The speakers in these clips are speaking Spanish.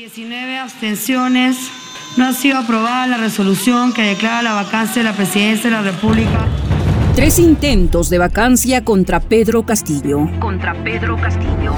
19 abstenciones. No ha sido aprobada la resolución que declara la vacancia de la presidencia de la República. Tres intentos de vacancia contra Pedro Castillo. Contra Pedro Castillo.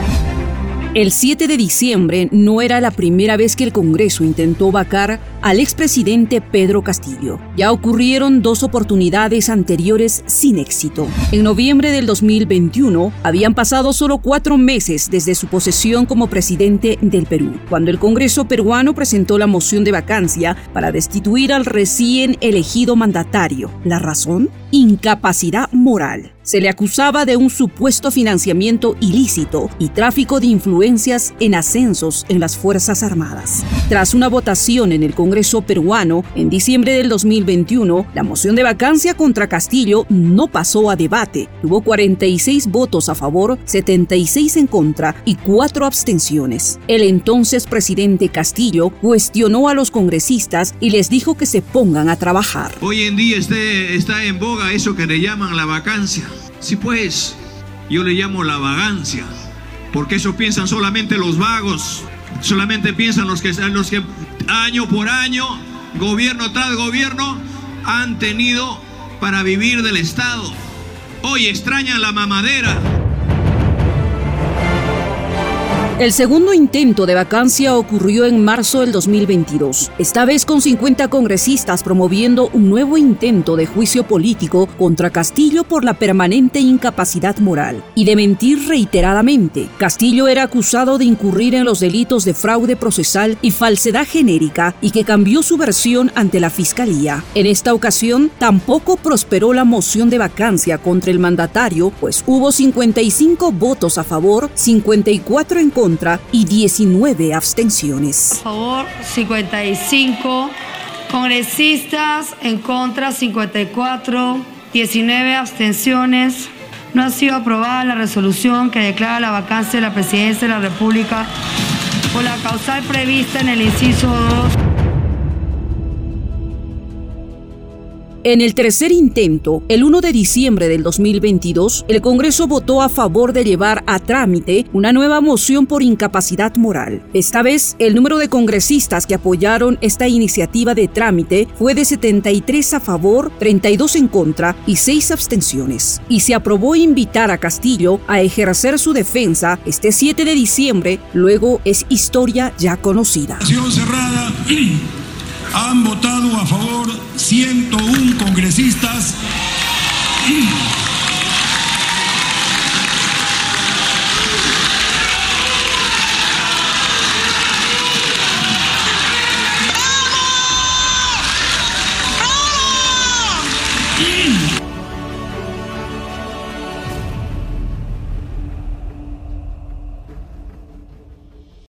El 7 de diciembre no era la primera vez que el Congreso intentó vacar al expresidente Pedro Castillo. Ya ocurrieron dos oportunidades anteriores sin éxito. En noviembre del 2021 habían pasado solo cuatro meses desde su posesión como presidente del Perú, cuando el Congreso peruano presentó la moción de vacancia para destituir al recién elegido mandatario. ¿La razón? Incapacidad moral. Se le acusaba de un supuesto financiamiento ilícito y tráfico de influencias en ascensos en las Fuerzas Armadas. Tras una votación en el Congreso peruano en diciembre del 2021, la moción de vacancia contra Castillo no pasó a debate. Tuvo 46 votos a favor, 76 en contra y 4 abstenciones. El entonces presidente Castillo cuestionó a los congresistas y les dijo que se pongan a trabajar. Hoy en día está en boga eso que le llaman la vacancia. Sí, pues, yo le llamo la vagancia, porque eso piensan solamente los vagos, solamente piensan los que, los que año por año, gobierno tras gobierno, han tenido para vivir del Estado. Hoy extrañan la mamadera. El segundo intento de vacancia ocurrió en marzo del 2022, esta vez con 50 congresistas promoviendo un nuevo intento de juicio político contra Castillo por la permanente incapacidad moral y de mentir reiteradamente. Castillo era acusado de incurrir en los delitos de fraude procesal y falsedad genérica y que cambió su versión ante la fiscalía. En esta ocasión tampoco prosperó la moción de vacancia contra el mandatario, pues hubo 55 votos a favor, 54 en contra y 19 abstenciones. A favor 55 congresistas, en contra 54, 19 abstenciones. No ha sido aprobada la resolución que declara la vacancia de la presidencia de la República por la causal prevista en el inciso 2. En el tercer intento, el 1 de diciembre del 2022, el Congreso votó a favor de llevar a trámite una nueva moción por incapacidad moral. Esta vez, el número de congresistas que apoyaron esta iniciativa de trámite fue de 73 a favor, 32 en contra y 6 abstenciones. Y se aprobó invitar a Castillo a ejercer su defensa este 7 de diciembre, luego es historia ya conocida. han votado a favor 101 congresistas.